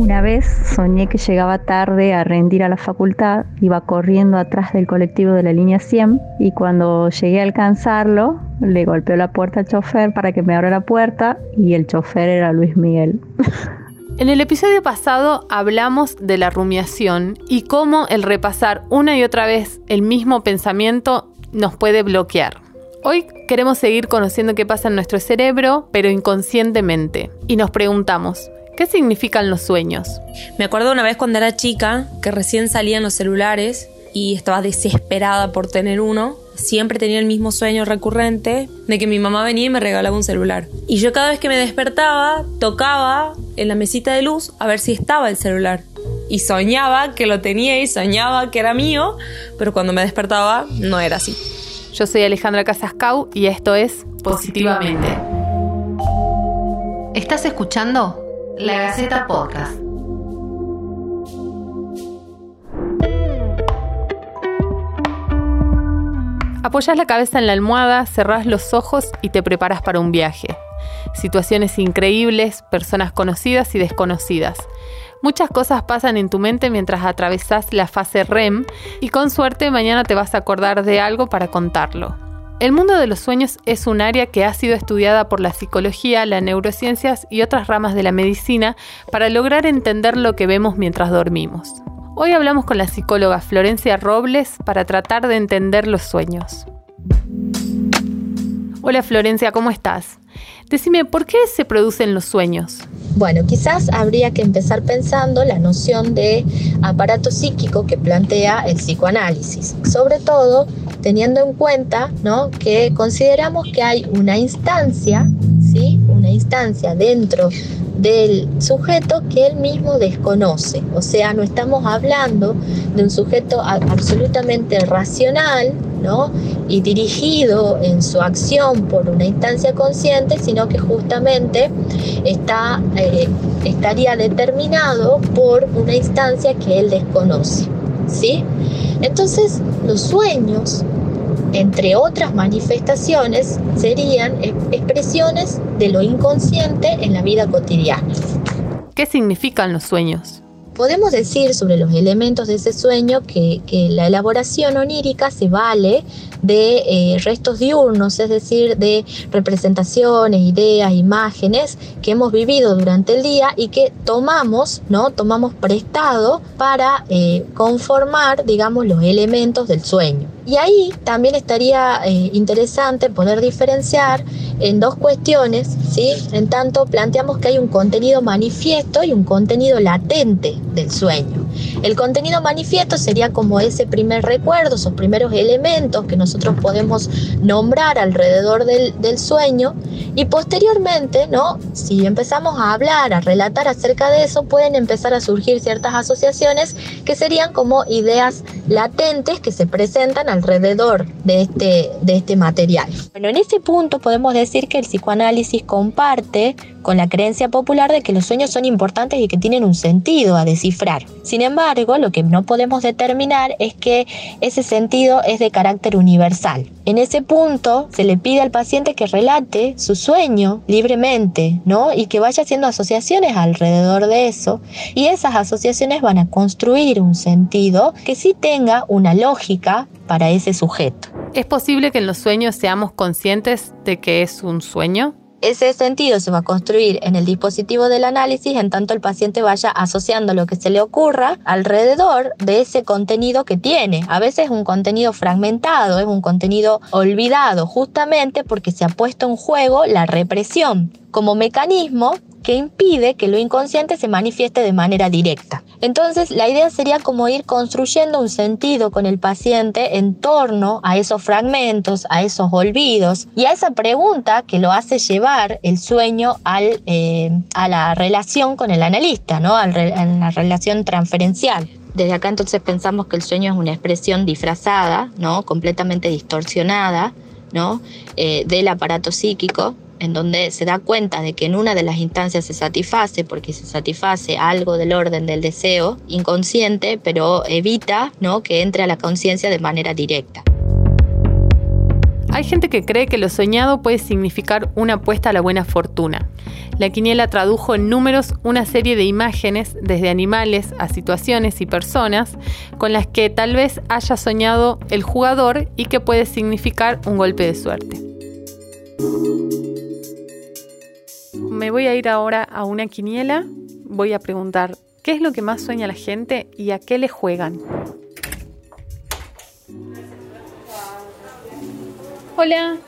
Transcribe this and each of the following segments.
Una vez soñé que llegaba tarde a rendir a la facultad, iba corriendo atrás del colectivo de la línea 100 y cuando llegué a alcanzarlo le golpeó la puerta al chofer para que me abra la puerta y el chofer era Luis Miguel. En el episodio pasado hablamos de la rumiación y cómo el repasar una y otra vez el mismo pensamiento nos puede bloquear. Hoy queremos seguir conociendo qué pasa en nuestro cerebro, pero inconscientemente. Y nos preguntamos, ¿qué significan los sueños? Me acuerdo una vez cuando era chica, que recién salían los celulares y estaba desesperada por tener uno. Siempre tenía el mismo sueño recurrente de que mi mamá venía y me regalaba un celular. Y yo cada vez que me despertaba, tocaba en la mesita de luz a ver si estaba el celular. Y soñaba que lo tenía y soñaba que era mío, pero cuando me despertaba no era así. Yo soy Alejandra Casascau y esto es Positivamente. ¿Estás escuchando? La Gaceta Podcast. Apoyas la cabeza en la almohada, cerrás los ojos y te preparas para un viaje. Situaciones increíbles, personas conocidas y desconocidas. Muchas cosas pasan en tu mente mientras atravesas la fase REM y con suerte mañana te vas a acordar de algo para contarlo. El mundo de los sueños es un área que ha sido estudiada por la psicología, las neurociencias y otras ramas de la medicina para lograr entender lo que vemos mientras dormimos. Hoy hablamos con la psicóloga Florencia Robles para tratar de entender los sueños. Hola Florencia, ¿cómo estás? Decime, ¿por qué se producen los sueños? Bueno, quizás habría que empezar pensando la noción de aparato psíquico que plantea el psicoanálisis, sobre todo teniendo en cuenta ¿no? que consideramos que hay una instancia, ¿sí? una instancia dentro del sujeto que él mismo desconoce. O sea, no estamos hablando de un sujeto absolutamente racional, ¿no? y dirigido en su acción por una instancia consciente, sino que justamente está, eh, estaría determinado por una instancia que él desconoce. ¿sí? Entonces, los sueños entre otras manifestaciones, serían expresiones de lo inconsciente en la vida cotidiana. ¿Qué significan los sueños? Podemos decir sobre los elementos de ese sueño que, la elaboración onírica se vale de eh, restos diurnos, es decir, de representaciones, ideas, imágenes que hemos vivido durante el día y que tomamos, ¿no? Tomamos prestado para eh, conformar, digamos, los elementos del sueño. Y ahí también estaría eh, interesante poder diferenciar en dos cuestiones, ¿sí? En tanto planteamos que hay un contenido manifiesto y un contenido latente del sueño. El contenido manifiesto sería como ese primer recuerdo, esos primeros elementos que nosotros podemos nombrar alrededor del, del sueño y posteriormente, ¿no? Si empezamos a hablar, a relatar acerca de eso, pueden empezar a surgir ciertas asociaciones que serían como ideas latentes que se presentan alrededor de este, de este material. Bueno, en ese punto podemos decir que el psicoanálisis comparte con la creencia popular de que los sueños son importantes y que tienen un sentido a descifrar. Sin embargo, lo que no podemos determinar es que ese sentido es de carácter universal. En ese punto se le pide al paciente que relate su sueño libremente, ¿no? Y que vaya haciendo asociaciones alrededor de eso y esas asociaciones van a construir un sentido que sí tenga una lógica para ese sujeto. ¿Es posible que en los sueños seamos conscientes de que es un sueño? Ese sentido se va a construir en el dispositivo del análisis en tanto el paciente vaya asociando lo que se le ocurra alrededor de ese contenido que tiene. A veces es un contenido fragmentado, es un contenido olvidado, justamente porque se ha puesto en juego la represión como mecanismo impide que lo inconsciente se manifieste de manera directa. Entonces, la idea sería como ir construyendo un sentido con el paciente en torno a esos fragmentos, a esos olvidos y a esa pregunta que lo hace llevar el sueño eh, a la relación con el analista, ¿no? a la relación transferencial. Desde acá entonces pensamos que el sueño es una expresión disfrazada, ¿no? completamente distorsionada ¿no? Eh, del aparato psíquico en donde se da cuenta de que en una de las instancias se satisface, porque se satisface algo del orden del deseo inconsciente, pero evita ¿no? que entre a la conciencia de manera directa. Hay gente que cree que lo soñado puede significar una apuesta a la buena fortuna. La quiniela tradujo en números una serie de imágenes, desde animales a situaciones y personas, con las que tal vez haya soñado el jugador y que puede significar un golpe de suerte. Me voy a ir ahora a una quiniela. Voy a preguntar, ¿qué es lo que más sueña la gente y a qué le juegan? Hola,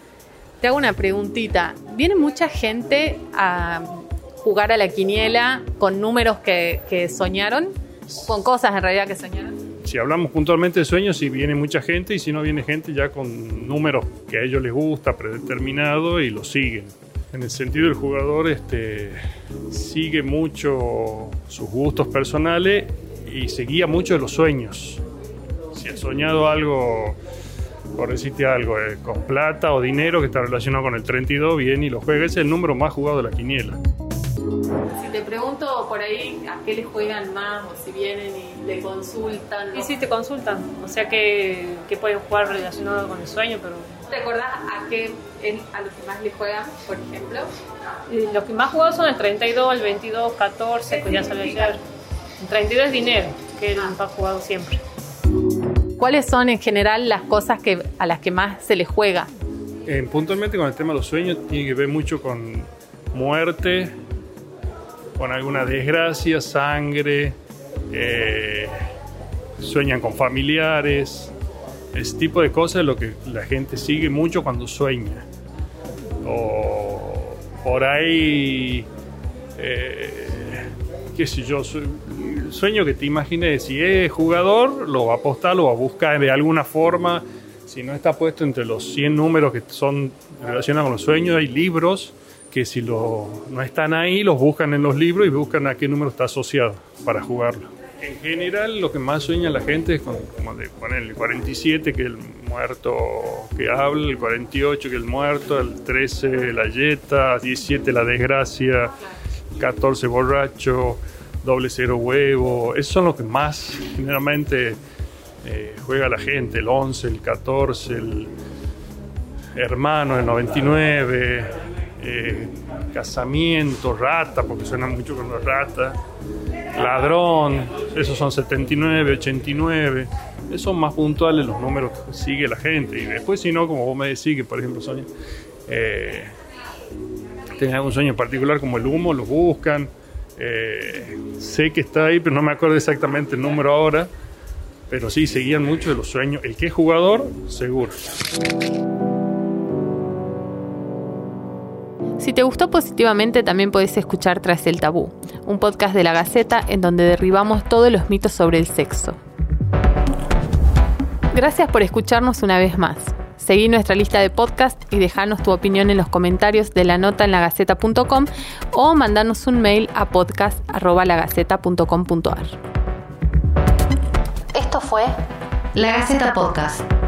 te hago una preguntita. ¿Viene mucha gente a jugar a la quiniela con números que, soñaron? ¿Con cosas en realidad que soñaron? Si hablamos puntualmente de sueños, si viene mucha gente y si no viene gente ya con números que a ellos les gusta, predeterminado y lo siguen. En el sentido del jugador, este, sigue mucho sus gustos personales y se guía mucho de los sueños. Si ha soñado algo por decirte algo, eh, con plata o dinero que está relacionado con el 32, bien y lo juega. Es el número más jugado de la quiniela. Si te pregunto por ahí a qué le juegan más o si vienen y le consultan. Y sí, te consultan. O sea que, que pueden jugar relacionado con el sueño, pero. ¿Te acordás a qué a los que más le juegan, por ejemplo? los que más jugados son el 32, el 22, 14, que ya salió ayer. El 32 es dinero, que es el más jugado siempre. ¿Cuáles son en general las cosas que, a las que más se les juega? Eh, puntualmente con el tema de los sueños tiene que ver mucho con muerte, con alguna desgracia, sangre, eh, sueñan con familiares, ese tipo de cosas es lo que la gente sigue mucho cuando sueña. O por ahí, eh, qué sé yo, sueño que te imagines, si es jugador, lo va a apostar, lo va a buscar de alguna forma. Si no está puesto entre los 100 números que son relacionados con los sueños, hay libros que si lo, no están ahí, los buscan en los libros y buscan a qué número está asociado para jugarlo. En general, lo que más sueña la gente es con, el 47, que es el muerto que habla, el 48, que es el muerto, el 13, la yeta, 17, la desgracia, 14, borracho, doble cero huevo, esos son los que más generalmente eh, juega la gente, el 11, el 14, el hermano, el 99, eh, casamiento, rata, porque suena mucho con los rata, ladrón, esos son 79, 89, esos son más puntuales los números que sigue la gente. Y después, si no, como vos me decís, que por ejemplo, Sonia, eh, tenés algún sueño en particular como el humo, lo buscan. Eh, sé que está ahí, pero no me acuerdo exactamente el número ahora. Pero sí, seguían mucho de los sueños. El que es jugador, seguro. Si te gustó positivamente, también podés escuchar Tras el Tabú, un podcast de la Gaceta en donde derribamos todos los mitos sobre el sexo. Gracias por escucharnos una vez más. Seguí nuestra lista de podcast y dejanos tu opinión en los comentarios de la nota en lagaceta.com o mandanos un mail a podcast.lagaceta.com.ar. Esto fue La Gaceta Podcast.